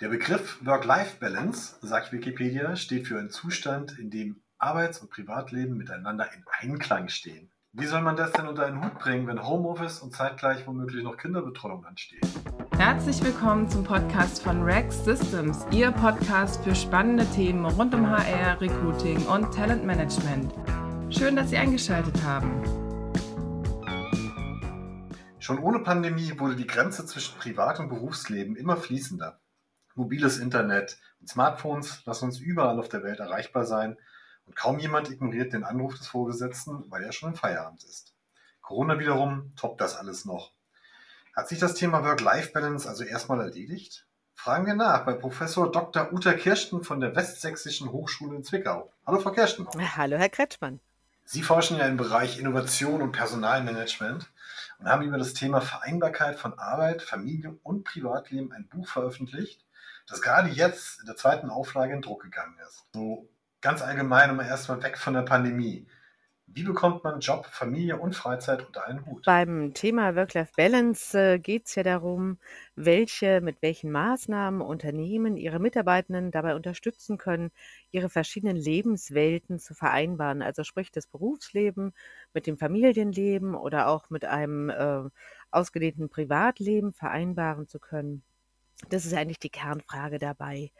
Der Begriff Work-Life-Balance, sagt Wikipedia, steht für einen Zustand, in dem Arbeits- und Privatleben miteinander in Einklang stehen. Wie soll man das denn unter einen Hut bringen, wenn Homeoffice und zeitgleich womöglich noch Kinderbetreuung ansteht? Herzlich willkommen zum Podcast von Rex Systems, Ihr Podcast für spannende Themen rund um HR, Recruiting und Talentmanagement. Schön, dass Sie eingeschaltet haben. Schon ohne Pandemie wurde die Grenze zwischen Privat- und Berufsleben immer fließender. Mobiles Internet und Smartphones lassen uns überall auf der Welt erreichbar sein und kaum jemand ignoriert den Anruf des Vorgesetzten, weil er schon im Feierabend ist. Corona wiederum toppt das alles noch. Hat sich das Thema Work-Life-Balance also erstmal erledigt? Fragen wir nach bei Professor Dr. Uta Kirsten von der Westsächsischen Hochschule in Zwickau. Hallo, Frau Kirsten. Hallo, Herr Kretschmann. Sie forschen ja im Bereich Innovation und Personalmanagement und haben über das Thema Vereinbarkeit von Arbeit, Familie und Privatleben ein Buch veröffentlicht, das gerade jetzt in der zweiten Auflage in Druck gegangen ist. So ganz allgemein, um erstmal weg von der Pandemie. Wie bekommt man Job, Familie und Freizeit unter einen Hut? Beim Thema Work-Life-Balance äh, geht es ja darum, welche, mit welchen Maßnahmen Unternehmen ihre Mitarbeitenden dabei unterstützen können, ihre verschiedenen Lebenswelten zu vereinbaren. Also sprich das Berufsleben mit dem Familienleben oder auch mit einem äh, ausgedehnten Privatleben vereinbaren zu können. Das ist eigentlich die Kernfrage dabei.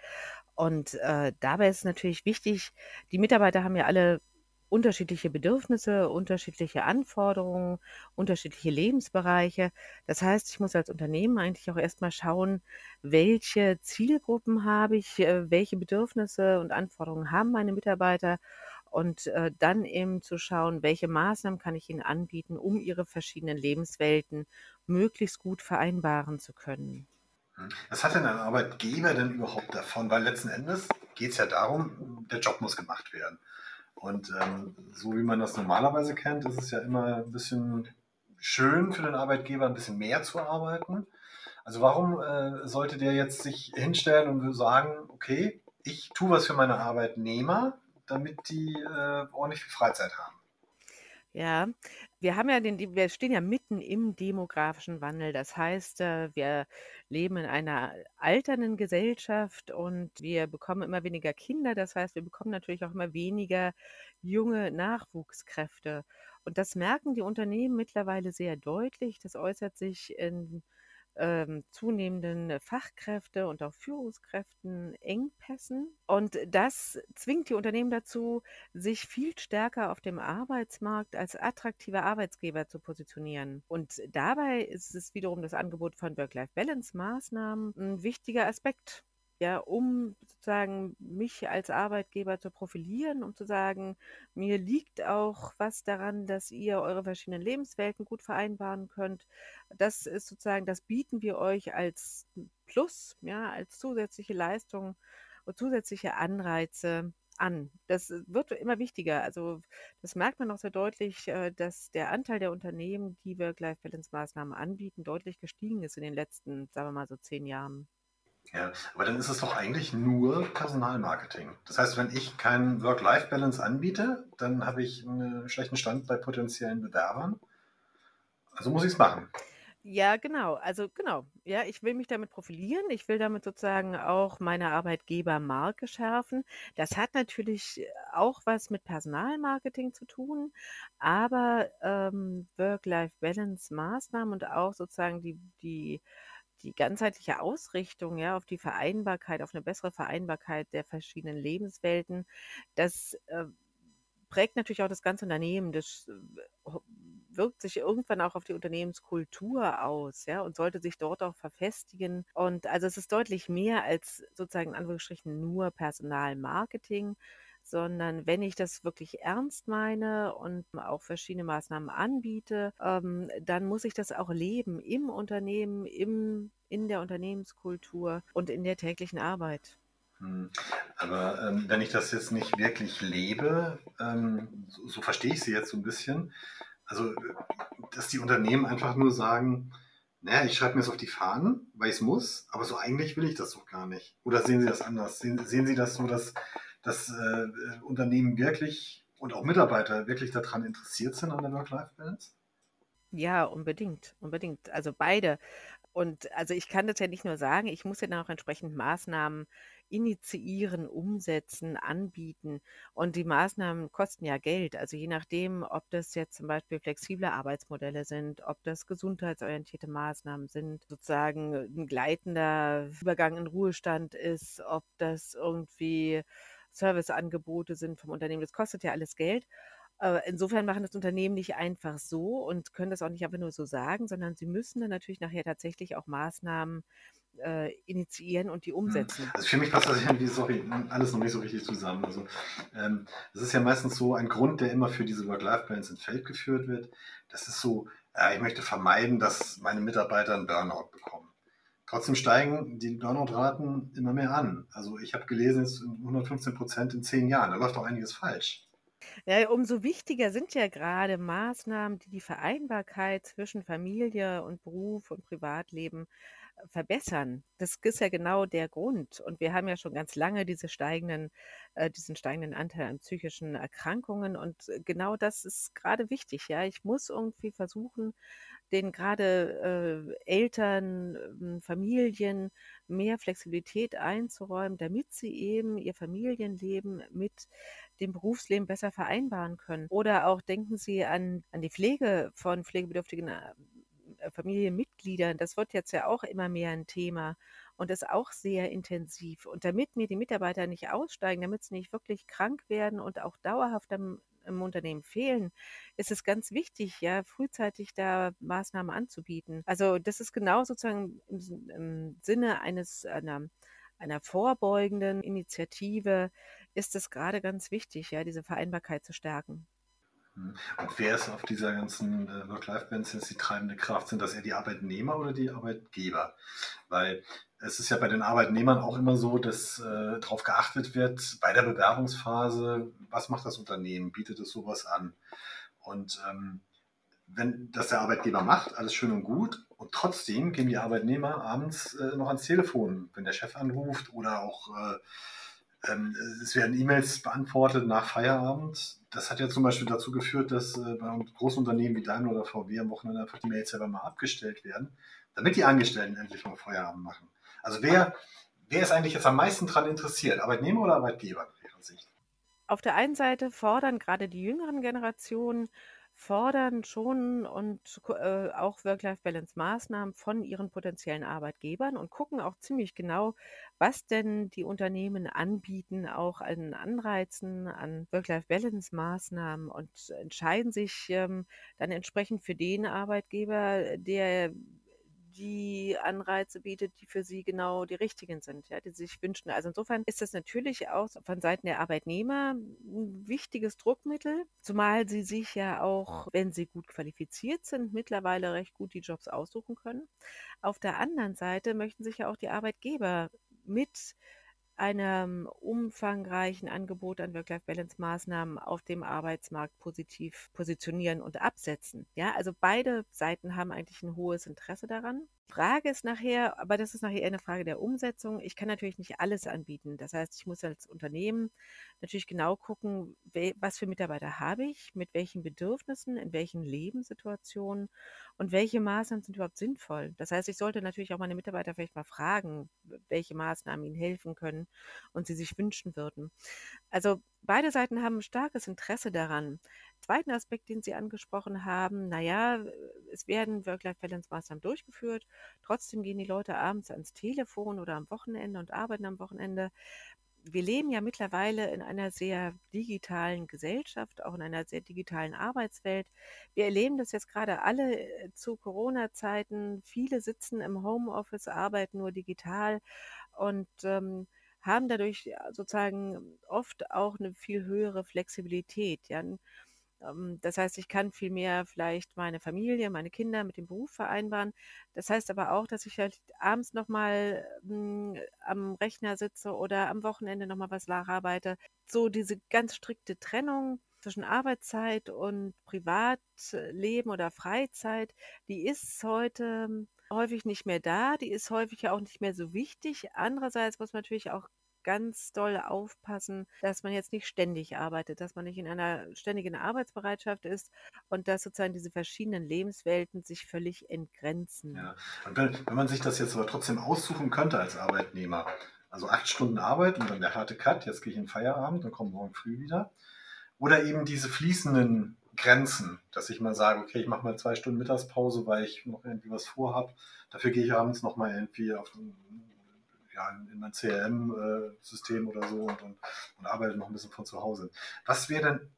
Und äh, dabei ist natürlich wichtig, die Mitarbeiter haben ja alle unterschiedliche Bedürfnisse, unterschiedliche Anforderungen, unterschiedliche Lebensbereiche. Das heißt, ich muss als Unternehmen eigentlich auch erstmal schauen, welche Zielgruppen habe ich, äh, welche Bedürfnisse und Anforderungen haben meine Mitarbeiter und äh, dann eben zu schauen, welche Maßnahmen kann ich ihnen anbieten, um ihre verschiedenen Lebenswelten möglichst gut vereinbaren zu können. Was hat denn ein Arbeitgeber denn überhaupt davon? Weil letzten Endes geht es ja darum, der Job muss gemacht werden. Und ähm, so wie man das normalerweise kennt, ist es ja immer ein bisschen schön für den Arbeitgeber, ein bisschen mehr zu arbeiten. Also warum äh, sollte der jetzt sich hinstellen und sagen, okay, ich tue was für meine Arbeitnehmer, damit die äh, ordentlich viel Freizeit haben? Ja, wir haben ja den wir stehen ja mitten im demografischen Wandel. Das heißt, äh, wir leben in einer alternden Gesellschaft und wir bekommen immer weniger Kinder. Das heißt, wir bekommen natürlich auch immer weniger junge Nachwuchskräfte. Und das merken die Unternehmen mittlerweile sehr deutlich. Das äußert sich in ähm, zunehmenden Fachkräfte und auch Führungskräften Engpässen. Und das zwingt die Unternehmen dazu, sich viel stärker auf dem Arbeitsmarkt als attraktiver Arbeitsgeber zu positionieren. Und dabei ist es wiederum das Angebot von Work-Life-Balance-Maßnahmen ein wichtiger Aspekt ja, um sozusagen mich als Arbeitgeber zu profilieren, um zu sagen, mir liegt auch was daran, dass ihr eure verschiedenen Lebenswelten gut vereinbaren könnt. Das ist sozusagen, das bieten wir euch als Plus, ja, als zusätzliche Leistung und zusätzliche Anreize an. Das wird immer wichtiger. Also das merkt man auch sehr deutlich, äh, dass der Anteil der Unternehmen, die Work-Life-Balance-Maßnahmen anbieten, deutlich gestiegen ist in den letzten, sagen wir mal so zehn Jahren. Ja, aber dann ist es doch eigentlich nur Personalmarketing. Das heißt, wenn ich keinen Work-Life-Balance anbiete, dann habe ich einen schlechten Stand bei potenziellen Bewerbern. Also muss ich es machen. Ja, genau. Also genau. Ja, ich will mich damit profilieren. Ich will damit sozusagen auch meine Arbeitgebermarke schärfen. Das hat natürlich auch was mit Personalmarketing zu tun, aber ähm, Work-Life-Balance-Maßnahmen und auch sozusagen die, die die ganzheitliche Ausrichtung, ja, auf die Vereinbarkeit, auf eine bessere Vereinbarkeit der verschiedenen Lebenswelten, das äh, prägt natürlich auch das ganze Unternehmen. Das äh, wirkt sich irgendwann auch auf die Unternehmenskultur aus, ja, und sollte sich dort auch verfestigen. Und also es ist deutlich mehr als sozusagen in Anführungsstrichen nur Personalmarketing, sondern wenn ich das wirklich ernst meine und auch verschiedene Maßnahmen anbiete, ähm, dann muss ich das auch leben im Unternehmen, im, in der Unternehmenskultur und in der täglichen Arbeit. Hm. Aber ähm, wenn ich das jetzt nicht wirklich lebe, ähm, so, so, verstehe ich Sie jetzt so ein bisschen, also dass die Unternehmen einfach nur sagen, naja, ich schreibe mir das auf die Fahnen, weil ich es muss, aber so eigentlich will ich das doch gar nicht. Oder sehen Sie das anders? Sehen, sehen Sie das so, dass dass äh, Unternehmen wirklich und auch Mitarbeiter wirklich daran interessiert sind an der Work-Life-Balance? Ja, unbedingt, unbedingt. Also beide. Und also ich kann das ja nicht nur sagen, ich muss ja dann auch entsprechend Maßnahmen initiieren, umsetzen, anbieten. Und die Maßnahmen kosten ja Geld. Also je nachdem, ob das jetzt zum Beispiel flexible Arbeitsmodelle sind, ob das gesundheitsorientierte Maßnahmen sind, sozusagen ein gleitender Übergang in Ruhestand ist, ob das irgendwie Serviceangebote sind vom Unternehmen. Das kostet ja alles Geld. Äh, insofern machen das Unternehmen nicht einfach so und können das auch nicht einfach nur so sagen, sondern sie müssen dann natürlich nachher tatsächlich auch Maßnahmen äh, initiieren und die hm. umsetzen. Also für mich passt das irgendwie sorry, alles noch nicht so richtig zusammen. Also ähm, das ist ja meistens so ein Grund, der immer für diese Work-Life-Balance ins Feld geführt wird. Das ist so, äh, ich möchte vermeiden, dass meine Mitarbeiter einen Burnout bekommen. Trotzdem steigen die Burnout-Raten immer mehr an. Also ich habe gelesen, es sind 115 Prozent in zehn Jahren. Da läuft doch einiges falsch. Ja, umso wichtiger sind ja gerade Maßnahmen, die die Vereinbarkeit zwischen Familie und Beruf und Privatleben äh, verbessern. Das ist ja genau der Grund. Und wir haben ja schon ganz lange diese steigenden, äh, diesen steigenden Anteil an psychischen Erkrankungen. Und äh, genau das ist gerade wichtig. Ja, ich muss irgendwie versuchen, den gerade äh, Eltern, äh, Familien mehr Flexibilität einzuräumen, damit sie eben ihr Familienleben mit dem Berufsleben besser vereinbaren können. Oder auch denken Sie an, an die Pflege von pflegebedürftigen äh, Familienmitgliedern. Das wird jetzt ja auch immer mehr ein Thema und ist auch sehr intensiv. Und damit mir die Mitarbeiter nicht aussteigen, damit sie nicht wirklich krank werden und auch dauerhaft am, im Unternehmen fehlen, ist es ganz wichtig, ja, frühzeitig da Maßnahmen anzubieten. Also das ist genau sozusagen im, im Sinne eines einer, einer vorbeugenden Initiative, ist es gerade ganz wichtig, ja, diese Vereinbarkeit zu stärken. Hm. Und wer ist auf dieser ganzen äh, Work-Life-Balance die treibende Kraft? Sind das eher die Arbeitnehmer oder die Arbeitgeber? Weil es ist ja bei den Arbeitnehmern auch immer so, dass äh, darauf geachtet wird, bei der Bewerbungsphase, was macht das Unternehmen? Bietet es sowas an? Und ähm, wenn das der Arbeitgeber macht, alles schön und gut, und trotzdem gehen die Arbeitnehmer abends äh, noch ans Telefon, wenn der Chef anruft oder auch äh, ähm, es werden E-Mails beantwortet nach Feierabend. Das hat ja zum Beispiel dazu geführt, dass äh, bei großen Unternehmen wie Daimler oder VW am Wochenende einfach die Mails selber mal abgestellt werden, damit die Angestellten endlich mal Feierabend machen. Also wer, wer ist eigentlich jetzt am meisten daran interessiert? Arbeitnehmer oder Arbeitgeber Sicht? Auf der einen Seite fordern gerade die jüngeren Generationen fordern schon und äh, auch Work-Life-Balance-Maßnahmen von ihren potenziellen Arbeitgebern und gucken auch ziemlich genau, was denn die Unternehmen anbieten, auch an Anreizen, an Work-Life-Balance-Maßnahmen und entscheiden sich ähm, dann entsprechend für den Arbeitgeber, der die Anreize bietet, die für sie genau die richtigen sind, ja, die sie sich wünschen. Also insofern ist das natürlich auch von Seiten der Arbeitnehmer ein wichtiges Druckmittel, zumal sie sich ja auch, wenn sie gut qualifiziert sind, mittlerweile recht gut die Jobs aussuchen können. Auf der anderen Seite möchten sich ja auch die Arbeitgeber mit einem umfangreichen Angebot an Work-Life-Balance-Maßnahmen auf dem Arbeitsmarkt positiv positionieren und absetzen. Ja, also beide Seiten haben eigentlich ein hohes Interesse daran. Frage ist nachher, aber das ist nachher eine Frage der Umsetzung. Ich kann natürlich nicht alles anbieten. Das heißt, ich muss als Unternehmen natürlich genau gucken, was für Mitarbeiter habe ich, mit welchen Bedürfnissen, in welchen Lebenssituationen und welche Maßnahmen sind überhaupt sinnvoll. Das heißt, ich sollte natürlich auch meine Mitarbeiter vielleicht mal fragen, welche Maßnahmen ihnen helfen können und sie sich wünschen würden. Also beide Seiten haben ein starkes Interesse daran. Zweiten Aspekt, den Sie angesprochen haben, naja, es werden Work-Life-Balance-Maßnahmen durchgeführt, trotzdem gehen die Leute abends ans Telefon oder am Wochenende und arbeiten am Wochenende. Wir leben ja mittlerweile in einer sehr digitalen Gesellschaft, auch in einer sehr digitalen Arbeitswelt. Wir erleben das jetzt gerade alle äh, zu Corona-Zeiten. Viele sitzen im Homeoffice, arbeiten nur digital und ähm, haben dadurch sozusagen oft auch eine viel höhere Flexibilität. Ja. Ähm, das heißt, ich kann viel mehr vielleicht meine Familie, meine Kinder mit dem Beruf vereinbaren. Das heißt aber auch, dass ich halt abends nochmal hm, am Rechner sitze oder am Wochenende nochmal was nacharbeite. So diese ganz strikte Trennung zwischen Arbeitszeit und Privatleben oder Freizeit, die ist heute häufig nicht mehr da, die ist häufig ja auch nicht mehr so wichtig. Andererseits muss man natürlich auch ganz doll aufpassen, dass man jetzt nicht ständig arbeitet, dass man nicht in einer ständigen Arbeitsbereitschaft ist und dass sozusagen diese verschiedenen Lebenswelten sich völlig entgrenzen. Ja. Und wenn, man sich das jetzt aber trotzdem aussuchen könnte als Arbeitnehmer, also acht Stunden Arbeit und dann der harte Cut, jetzt gehe ich in Feierabend, dann komme morgen früh wieder. Oder eben diese fließenden Grenzen, dass ich mal sage, okay, ich mache mal zwei Stunden Mittagspause, weil ich noch irgendwie was vorhabe. Dafür gehe ich abends noch mal irgendwie auf, ja, in mein CRM-System oder so und, und, und arbeite noch ein bisschen von zu Hause. Was wäre denn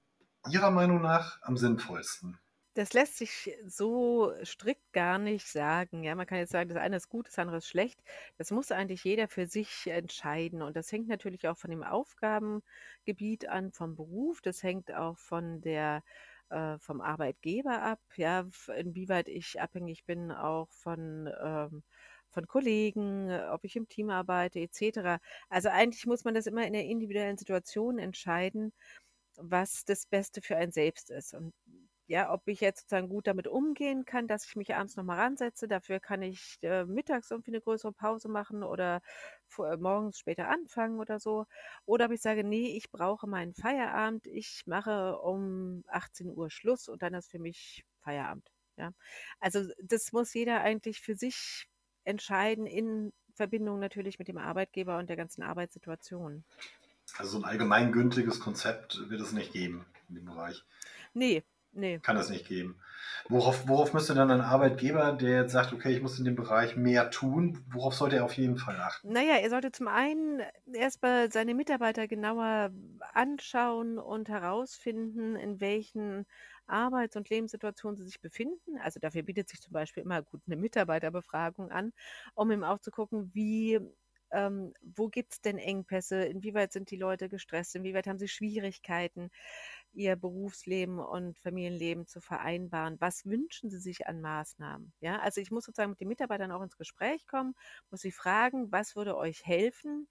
Ihrer Meinung nach am sinnvollsten? Das lässt sich so strikt gar nicht sagen. Ja, man kann jetzt sagen, das eine ist gut, das andere ist schlecht. Das muss eigentlich jeder für sich entscheiden. Und das hängt natürlich auch von dem Aufgabengebiet an, vom Beruf. Das hängt auch von der äh, vom Arbeitgeber ab, ja, inwieweit ich abhängig bin auch von ähm, von Kollegen, ob ich im Team arbeite, etc. Also eigentlich muss man das immer in der individuellen Situation entscheiden, was das Beste für einen selbst ist. Und ja, ob ich jetzt sozusagen gut damit umgehen kann, dass ich mich abends nochmal ransetze. Dafür kann ich äh, mittags irgendwie eine größere Pause machen oder vor, äh, morgens später anfangen oder so. Oder ob ich sage, nee, ich brauche meinen Feierabend. Ich mache um 18 Uhr Schluss und dann ist für mich Feierabend. Ja, also das muss jeder eigentlich für sich entscheiden in Verbindung natürlich mit dem Arbeitgeber und der ganzen Arbeitssituation. Also so ein allgemeingültiges Konzept wird es nicht geben in dem Bereich. Nee, Nee. Kann es nicht geben. Worauf, worauf müsste dann ein Arbeitgeber, der jetzt sagt, okay, ich muss in dem Bereich mehr tun, worauf sollte er auf jeden Fall achten? Naja, er sollte zum einen erstmal seine Mitarbeiter genauer anschauen und herausfinden, in welchen Arbeits- und Lebenssituationen sie sich befinden. Also dafür bietet sich zum Beispiel immer gut eine Mitarbeiterbefragung an, um ihm auch zu gucken, wie ähm, wo gibt es denn Engpässe, inwieweit sind die Leute gestresst, inwieweit haben sie Schwierigkeiten ihr Berufsleben und Familienleben zu vereinbaren. Was wünschen sie sich an Maßnahmen? Ja, also ich muss sozusagen mit den Mitarbeitern auch ins Gespräch kommen, muss sie fragen, was würde euch helfen,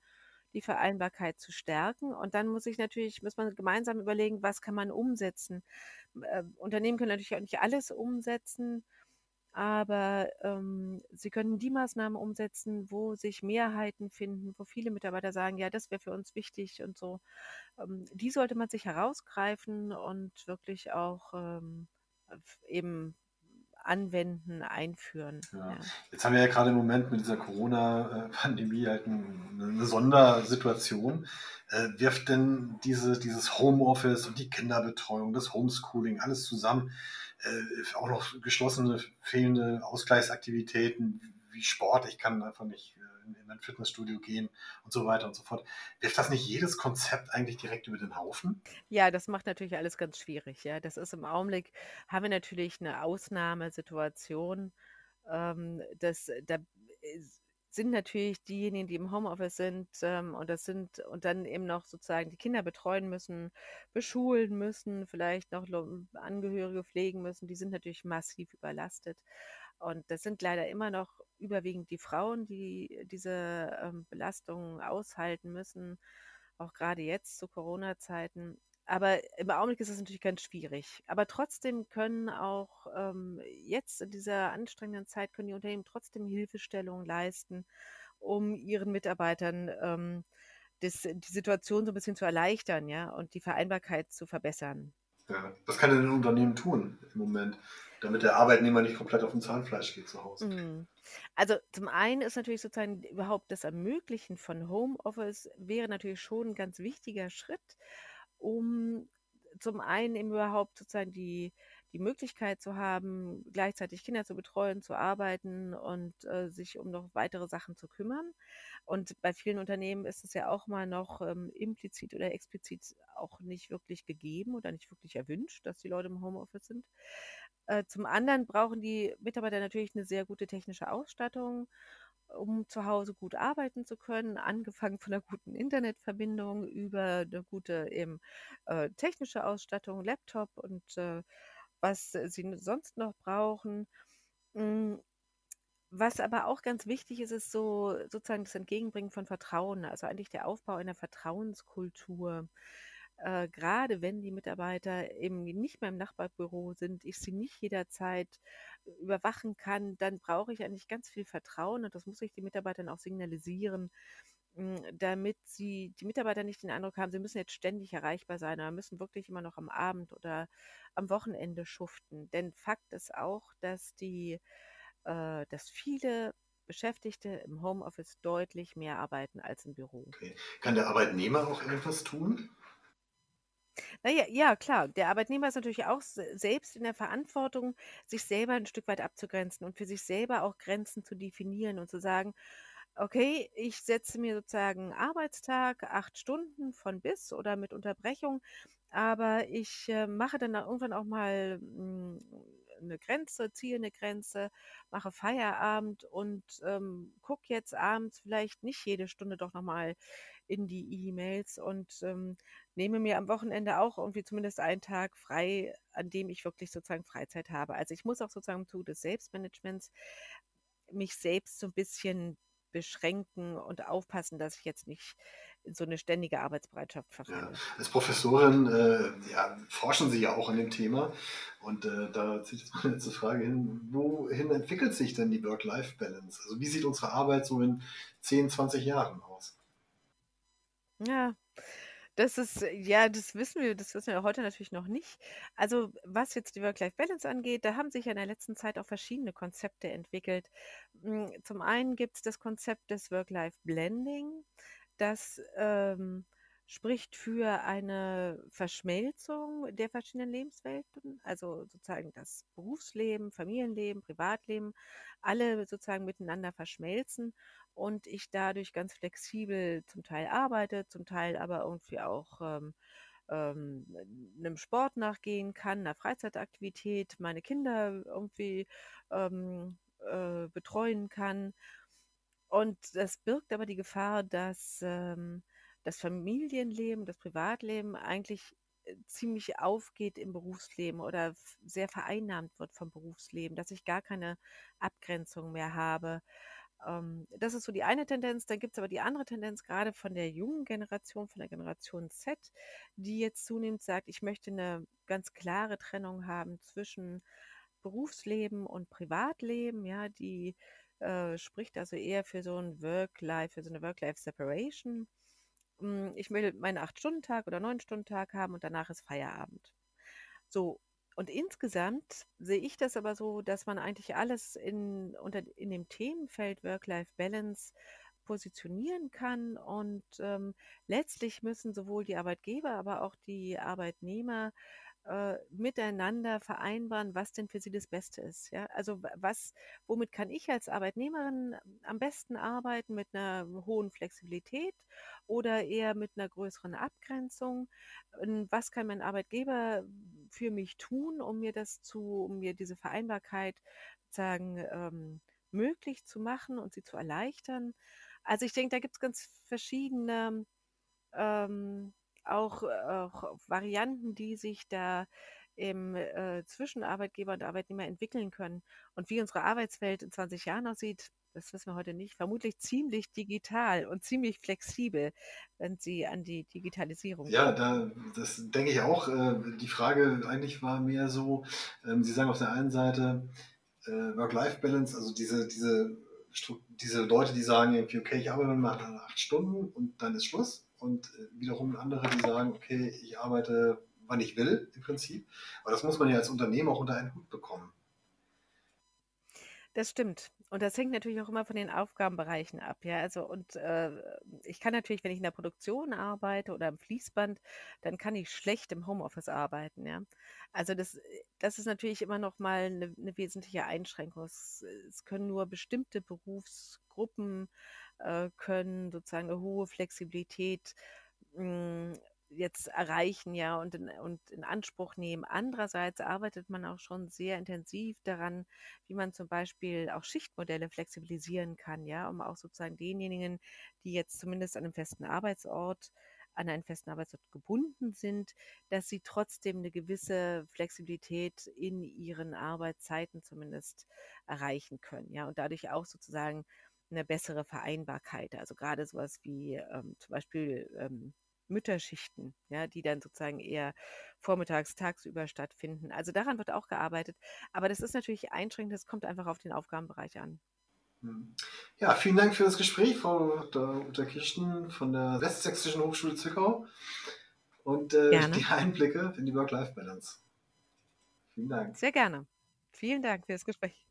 die Vereinbarkeit zu stärken? Und dann muss ich natürlich, muss man gemeinsam überlegen, was kann man umsetzen? Äh, Unternehmen können natürlich auch nicht alles umsetzen aber ähm, sie können die Maßnahmen umsetzen, wo sich Mehrheiten finden, wo viele Mitarbeiter sagen, ja, das wäre für uns wichtig und so. Ähm, die sollte man sich herausgreifen und wirklich auch ähm, eben anwenden, einführen. Ja. Ja. Jetzt haben wir ja gerade im Moment mit dieser Corona-Pandemie halt eine Sondersituation. Äh, wirft denn diese, dieses Homeoffice und die Kinderbetreuung, das Homeschooling, alles zusammen äh, auch noch geschlossene, fehlende Ausgleichsaktivitäten wie Sport. Ich kann einfach nicht äh, in, in ein Fitnessstudio gehen und so weiter und so fort. Wirft das nicht jedes Konzept eigentlich direkt über den Haufen? Ja, das macht natürlich alles ganz schwierig. Ja, das ist im Augenblick, haben wir natürlich eine Ausnahmesituation. Ähm, das, da sind natürlich diejenigen, die im Homeoffice sind ähm, und das sind und dann eben noch sozusagen die Kinder betreuen müssen, beschulen müssen, vielleicht noch Angehörige pflegen müssen, die sind natürlich massiv überlastet. Und das sind leider immer noch überwiegend die Frauen, die diese ähm, Belastungen aushalten müssen, auch gerade jetzt zu Corona-Zeiten. Aber im Augenblick ist es natürlich ganz schwierig. Aber trotzdem können auch ähm, jetzt in dieser anstrengenden Zeit können die Unternehmen trotzdem Hilfestellung leisten, um ihren Mitarbeitern ähm, das, die Situation so ein bisschen zu erleichtern, ja, und die Vereinbarkeit zu verbessern. Ja, was kann denn ein Unternehmen tun im Moment, damit der Arbeitnehmer nicht komplett auf dem Zahnfleisch geht zu Hause? Mhm. Also zum einen ist natürlich sozusagen überhaupt das Ermöglichen von Homeoffice wäre natürlich schon ein ganz wichtiger Schritt um zum einen eben überhaupt sozusagen die, die Möglichkeit zu haben, gleichzeitig Kinder zu betreuen, zu arbeiten und äh, sich um noch weitere Sachen zu kümmern. Und bei vielen Unternehmen ist es ja auch mal noch ähm, implizit oder explizit auch nicht wirklich gegeben oder nicht wirklich erwünscht, dass die Leute im Homeoffice sind. Äh, zum anderen brauchen die Mitarbeiter natürlich eine sehr gute technische Ausstattung um zu Hause gut arbeiten zu können, angefangen von einer guten Internetverbindung über eine gute eben äh, technische Ausstattung, Laptop und äh, was sie sonst noch brauchen. Hm, was aber auch ganz wichtig ist, ist so sozusagen das Entgegenbringen von Vertrauen, also eigentlich der Aufbau einer Vertrauenskultur äh, gerade wenn die Mitarbeiter eben nicht mehr im Nachbarbüro sind, ich sie nicht jederzeit überwachen kann, dann brauche ich eigentlich ganz viel Vertrauen und das muss ich den Mitarbeitern auch signalisieren, damit sie die Mitarbeiter nicht den Eindruck haben, sie müssen jetzt ständig erreichbar sein oder müssen wirklich immer noch am Abend oder am Wochenende schuften. Denn Fakt ist auch, dass die äh, dass viele Beschäftigte im Homeoffice deutlich mehr arbeiten als im Büro. Okay. Kann der Arbeitnehmer auch irgendwas tun? Naja, ja, klar. Der Arbeitnehmer ist natürlich auch selbst in der Verantwortung, sich selber ein Stück weit abzugrenzen und für sich selber auch Grenzen zu definieren und zu sagen, okay, ich setze mir sozusagen Arbeitstag, acht Stunden von bis oder mit Unterbrechung, aber ich äh, mache dann irgendwann auch mal hm, eine Grenze, ziehe eine Grenze, mache Feierabend und ähm, gucke jetzt abends vielleicht nicht jede Stunde doch nochmal in die E-Mails und ähm, nehme mir am Wochenende auch irgendwie zumindest einen Tag frei, an dem ich wirklich sozusagen Freizeit habe. Also ich muss auch sozusagen zu des Selbstmanagements mich selbst so ein bisschen beschränken und aufpassen, dass ich jetzt nicht in so eine ständige Arbeitsbereitschaft verfalle. Ja. Als Professorin äh, ja, forschen Sie ja auch an dem Thema und äh, da zieht jetzt meine letzte Frage hin, wohin entwickelt sich denn die Work-Life-Balance? Also wie sieht unsere Arbeit so in 10, 20 Jahren aus? Ja, das ist ja, das wissen wir das wissen wir heute natürlich noch nicht. Also, was jetzt die Work-Life-Balance angeht, da haben sich ja in der letzten Zeit auch verschiedene Konzepte entwickelt. Hm, zum einen gibt es das Konzept des Work-Life-Blending. Das ähm, spricht für eine Verschmelzung der verschiedenen Lebenswelten, also sozusagen das Berufsleben, Familienleben, Privatleben, alle sozusagen miteinander verschmelzen und ich dadurch ganz flexibel zum Teil arbeite, zum Teil aber irgendwie auch ähm, ähm, einem Sport nachgehen kann, einer Freizeitaktivität, meine Kinder irgendwie ähm, äh, betreuen kann. Und das birgt aber die Gefahr, dass ähm, das Familienleben, das Privatleben eigentlich äh, ziemlich aufgeht im Berufsleben oder sehr vereinnahmt wird vom Berufsleben, dass ich gar keine Abgrenzung mehr habe. Ähm, das ist so die eine Tendenz. Dann gibt es aber die andere Tendenz, gerade von der jungen Generation, von der Generation Z, die jetzt zunehmend sagt, ich möchte eine ganz klare Trennung haben zwischen Berufsleben und Privatleben, ja, die äh, spricht also eher für so ein Work-Life, für so eine Work-Life-Separation. Hm, ich will meinen 8-Stunden-Tag oder 9-Stunden-Tag haben und danach ist Feierabend. So, und insgesamt sehe ich das aber so, dass man eigentlich alles in, unter, in dem Themenfeld Work-Life-Balance positionieren kann. Und ähm, letztlich müssen sowohl die Arbeitgeber, aber auch die Arbeitnehmer äh, miteinander vereinbaren, was denn für sie das Beste ist. Ja? Also was, womit kann ich als Arbeitnehmerin am besten arbeiten mit einer hohen Flexibilität oder eher mit einer größeren Abgrenzung? Was kann mein Arbeitgeber für mich tun, um mir das zu, um mir diese Vereinbarkeit sagen ähm, möglich zu machen und sie zu erleichtern? Also ich denke, da gibt es ganz verschiedene ähm, auch, auch Varianten, die sich da im, äh, zwischen Arbeitgeber und Arbeitnehmer entwickeln können. Und wie unsere Arbeitswelt in 20 Jahren aussieht, das wissen wir heute nicht. Vermutlich ziemlich digital und ziemlich flexibel, wenn Sie an die Digitalisierung Ja, da, das denke ich auch. Äh, die Frage eigentlich war mehr so, ähm, Sie sagen auf der einen Seite äh, Work-Life-Balance, also diese, diese, diese Leute, die sagen okay, ich arbeite mal acht Stunden und dann ist Schluss und äh, wiederum andere, die sagen, okay, ich arbeite, wann ich will, im Prinzip. Aber das muss man ja als Unternehmen auch unter einen Hut bekommen. Das stimmt. Und das hängt natürlich auch immer von den Aufgabenbereichen ab, ja. Also und äh, ich kann natürlich, wenn ich in der Produktion arbeite oder im Fließband, dann kann ich schlecht im Homeoffice arbeiten, ja. Also das, das ist natürlich immer noch mal eine, eine wesentliche Einschränkung. Es, es können nur bestimmte Berufsgruppen äh, können sozusagen eine hohe Flexibilität mh, hm, jetzt erreichen, ja, und in, und in Anspruch nehmen. Andererseits arbeitet man auch schon sehr intensiv daran, wie man zum Beispiel auch Schichtmodelle flexibilisieren kann, ja, um auch sozusagen denjenigen, die jetzt zumindest an einem festen Arbeitsort an einen festen Arbeitsort gebunden sind, dass sie trotzdem eine gewisse Flexibilität in ihren Arbeitszeiten zumindest erreichen können, ja, und dadurch auch sozusagen eine bessere Vereinbarkeit. Also gerade sowas wie ähm, zum Beispiel ähm, Mütterschichten, ja, die dann sozusagen eher vormittags, tagsüber stattfinden. Also daran wird auch gearbeitet. Aber das ist natürlich einschränkend, das kommt einfach auf den Aufgabenbereich an. Hm. Ja, vielen Dank für das Gespräch, Frau Dr. Kirsten von der Westsächsischen Hochschule Zwickau und äh, die Einblicke in die Work-Life-Balance. Vielen Dank. Sehr gerne. Vielen Dank für das Gespräch.